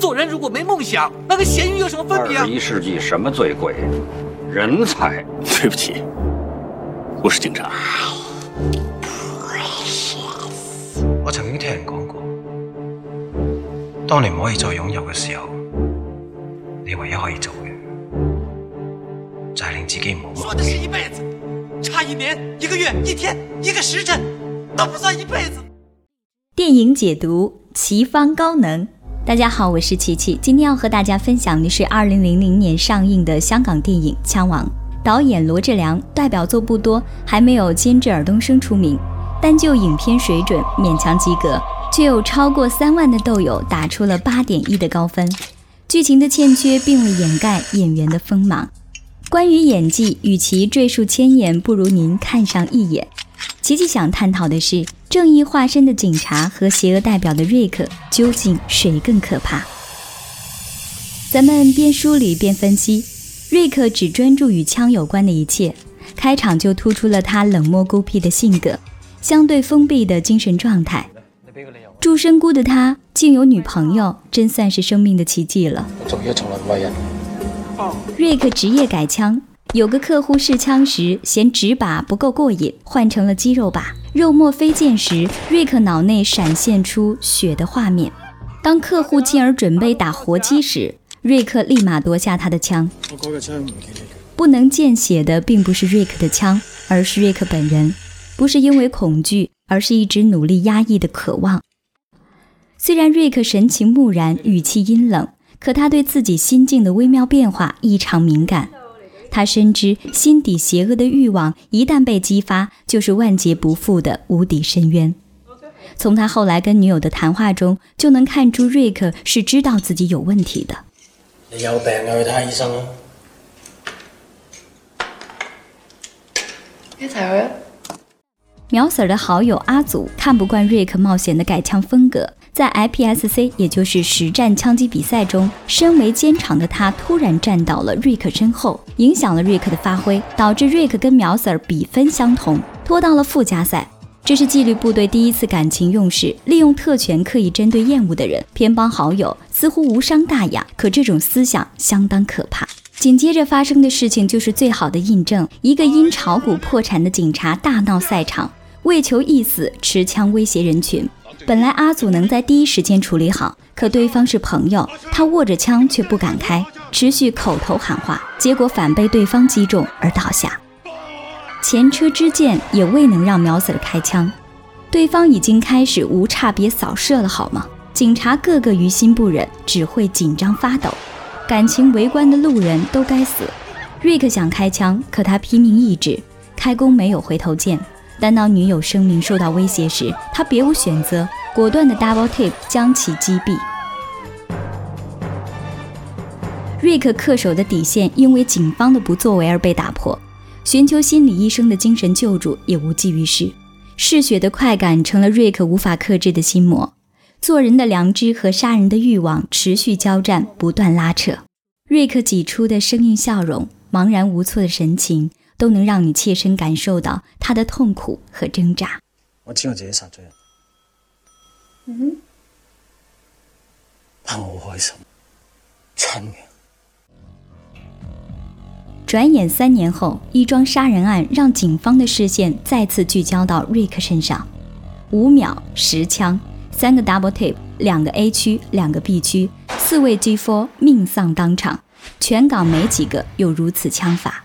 做人如果没梦想，那跟咸鱼有什么分别啊二十？一世纪什么最贵？人才。对不起，我是警察。我曾经听人讲过，当你唔可以再拥有嘅时候，你唯一可以做嘅就係令自己唔好忘说的是一辈子，差一年、一个月、一天、一个时辰，都不算一辈子。电影解读奇方高能。大家好，我是琪琪，今天要和大家分享的是2000年上映的香港电影《枪王》，导演罗志良，代表作不多，还没有监制尔冬升出名，但就影片水准勉强及格，却有超过三万的豆友打出了八点一的高分。剧情的欠缺并未掩盖演员的锋芒。关于演技，与其赘述千言，不如您看上一眼。琪琪想探讨的是，正义化身的警察和邪恶代表的瑞克，究竟谁更可怕？咱们边梳理边分析。瑞克只专注与枪有关的一切，开场就突出了他冷漠孤僻的性格，相对封闭的精神状态。祝身孤的他竟有女朋友，真算是生命的奇迹了。瑞克职业改枪，有个客户试枪时嫌纸把不够过瘾，换成了肌肉把。肉末飞溅时，瑞克脑内闪现出血的画面。当客户进而准备打活鸡时，瑞克立马夺下他的枪。不能见血的并不是瑞克的枪，而是瑞克本人。不是因为恐惧，而是一直努力压抑的渴望。虽然瑞克神情木然，语气阴冷，可他对自己心境的微妙变化异常敏感。他深知心底邪恶的欲望一旦被激发，就是万劫不复的无底深渊。从他后来跟女友的谈话中，就能看出瑞克是知道自己有问题的。你有病啊，去睇下醫生啦。一齊去啊！苗 Sir 的好友阿祖看不惯瑞克冒险的改枪风格，在 IPSC 也就是实战枪击比赛中，身為監場的他突然站到了瑞克身后，影响了瑞克的发挥，导致瑞克跟苗 Sir 比分相同，拖到了附加赛。这是纪律部队第一次感情用事，利用特权刻意针对厌恶的人，偏帮好友，似乎无伤大雅，可这种思想相当可怕。紧接着发生的事情就是最好的印证：一个因炒股破产的警察大闹赛场，为求一死持枪威胁人群。本来阿祖能在第一时间处理好，可对方是朋友，他握着枪却不敢开，持续口头喊话，结果反被对方击中而倒下。前车之鉴也未能让苗 Sir 开枪，对方已经开始无差别扫射了，好吗？警察个个于心不忍，只会紧张发抖。感情围观的路人都该死。瑞克想开枪，可他拼命抑制，开弓没有回头箭。但当女友生命受到威胁时，他别无选择，果断的 double tap 將其击毙。瑞克恪守的底线因为警方的不作为而被打破，寻求心理医生的精神救助也无济于事。嗜血的快感成了瑞克无法克制的心魔。做人的良知和杀人的欲望持续交战，不断拉扯。瑞克挤出的生硬笑容、茫然无措的神情，都能让你切身感受到他的痛苦和挣扎。我知我自己殺咗人，嗯但我好開心，真嘅。轉眼三年后，一桩杀人案让警方的视线再次聚焦到瑞克身上。五秒十枪，三个 double tap，两个 A 区，两个 B 区，四位 G4 命丧当场。全港没几个有如此枪法。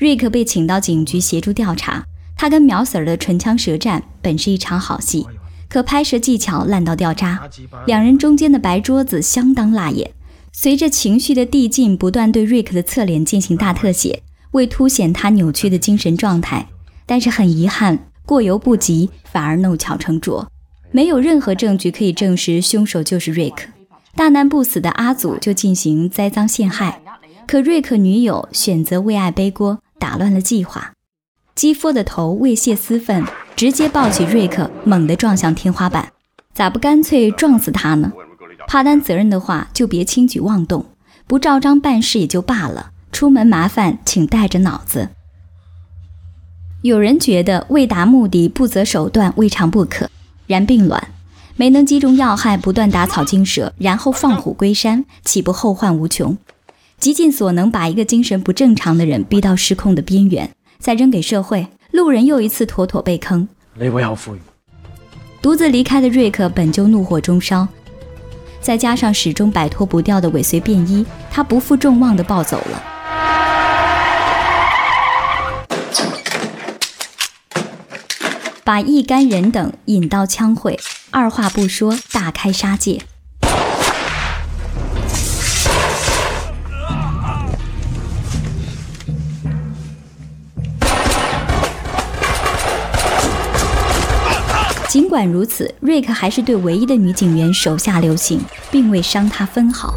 瑞克被请到警局协助调查，他跟苗 Sir 的唇枪舌战本是一场好戏，可拍摄技巧烂到掉渣，两人中间的白桌子相当辣眼。随着情绪的递进，不断对瑞克的侧脸进行大特写，为凸显他扭曲的精神状态。但是很遗憾，过犹不及，反而弄巧成拙，没有任何证据可以证实凶手就是瑞克。大难不死的阿祖就进行栽赃陷害，可瑞克女友选择为爱背锅，打乱了计划。基夫的头为泄私愤，直接抱起瑞克，猛地撞向天花板。咋不干脆撞死他呢？怕担责任的话，就别轻举妄动，不照章办事也就罢了。出门麻烦请带着脑子。有人觉得为达目的不择手段未尝不可，然并卵。没能击中要害，不断打草惊蛇，然后放虎归山，岂不后患无穷？极尽所能把一个精神不正常的人逼到失控的边缘，再扔给社会，路人又一次妥妥被坑。你会后悔。独自离开的瑞克本就怒火中烧，再加上始终摆脱不掉的尾随便衣，他不负众望的暴走了。把一干人等引到枪会，二话不说，大开杀戒。管如此，瑞克还是对唯一的女警员手下留情，并未伤她分毫。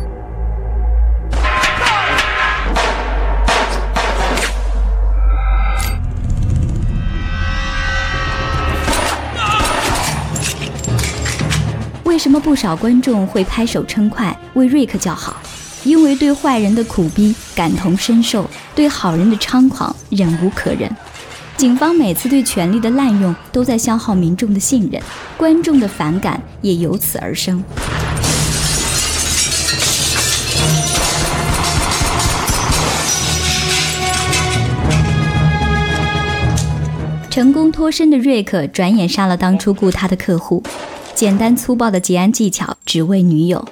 为什么不少观众会拍手称快，为瑞克叫好？因为对坏人的苦逼感同身受，对好人的猖狂忍无可忍。警方每次对权力的滥用，都在消耗民众的信任，观众的反感也由此而生。成功脱身的瑞克，转眼杀了当初雇他的客户。简单粗暴的结案技巧，只为女友。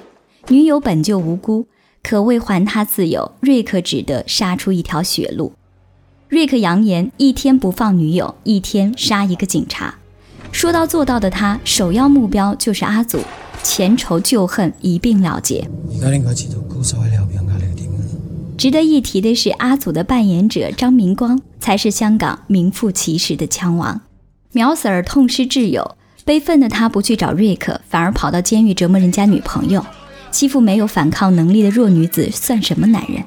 女友本就无辜，可为还他自由，瑞克只得杀出一条血路。瑞克扬言，一天不放女友，一天杀一个警察。说到做到的他，首要目标就是阿祖，前仇旧恨一并了结。值得一提的是，阿祖的扮演者张明光才是香港名副其实的枪王。苗 Sir 痛失挚友，悲愤的他不去找瑞克，反而跑到监狱折磨人家女朋友，欺负没有反抗能力的弱女子，算什么男人？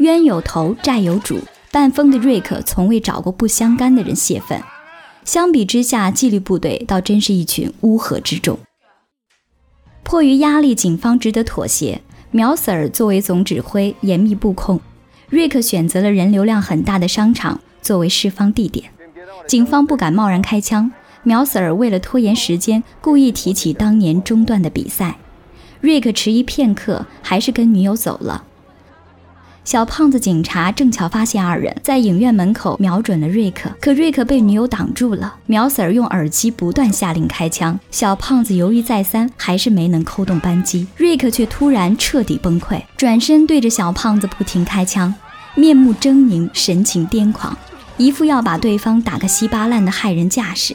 冤有头，债有主。半疯的瑞克从未找过不相干的人泄愤，相比之下，纪律部队倒真是一群乌合之众。迫于压力，警方只得妥协。苗 Sir 作为总指挥，严密布控；瑞克选择了人流量很大的商场作为释放地点。警方不敢贸然开枪，苗 Sir 为了拖延时间，故意提起当年中断的比赛。瑞克迟疑片刻，还是跟女友走了。小胖子警察正巧发现二人在影院门口瞄准了瑞克，可瑞克被女友挡住了。苗 Sir 用耳机不断下令开枪，小胖子犹豫再三，还是没能扣动扳机。瑞克却突然彻底崩溃，转身对着小胖子不停开枪，面目狰狞，神情癫狂，一副要把对方打个稀巴烂的骇人架势。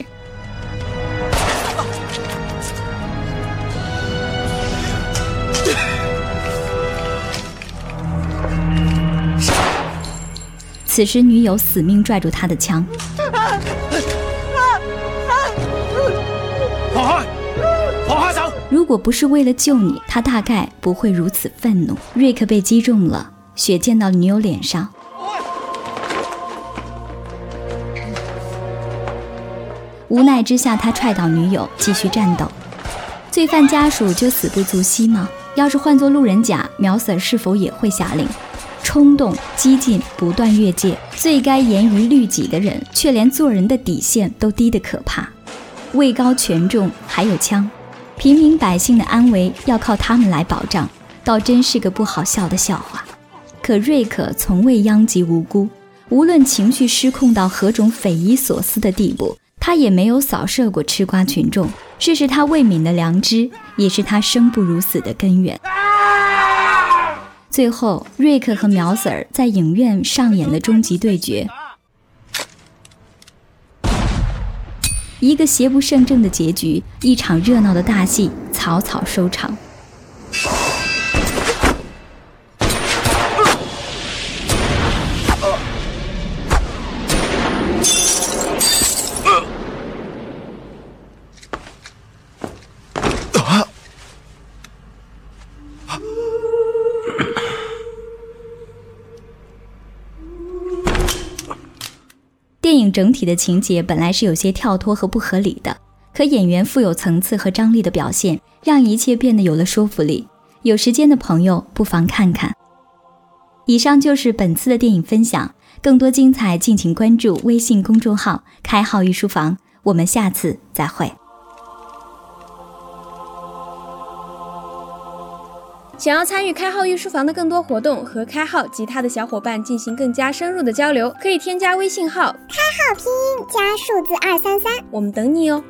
此时，女友死命拽住他的枪。跑开！跑开走！如果不是为了救你，他大概不会如此愤怒。瑞克被击中了，血溅到女友脸上。无奈之下，他踹倒女友，继续战斗。罪犯家属就死不足惜吗？要是换做路人甲，苗 Sir 是否也会下令？冲动、激进、不断越界，最该严于律己的人，却连做人的底线都低得可怕。位高权重，还有枪，平民百姓的安危要靠他们来保障，倒真是个不好笑的笑话。可瑞克从未殃及无辜，无论情绪失控到何种匪夷所思的地步，他也没有扫射过吃瓜群众。这是他未泯的良知，也是他生不如死的根源。最后，瑞克和苗 Sir 在影院上演了终极对决，一个邪不胜正的结局，一场热闹的大戏草草收场。电影整体的情节本来是有些跳脱和不合理的，可演员富有层次和张力的表现，让一切变得有了说服力。有时间的朋友不妨看看。以上就是本次的电影分享，更多精彩敬请关注微信公众号“开号御书房”。我们下次再会。想要参与开号御书房的更多活动，和开号及他的小伙伴进行更加深入的交流，可以添加微信号开号拼音加数字二三三，我们等你哦。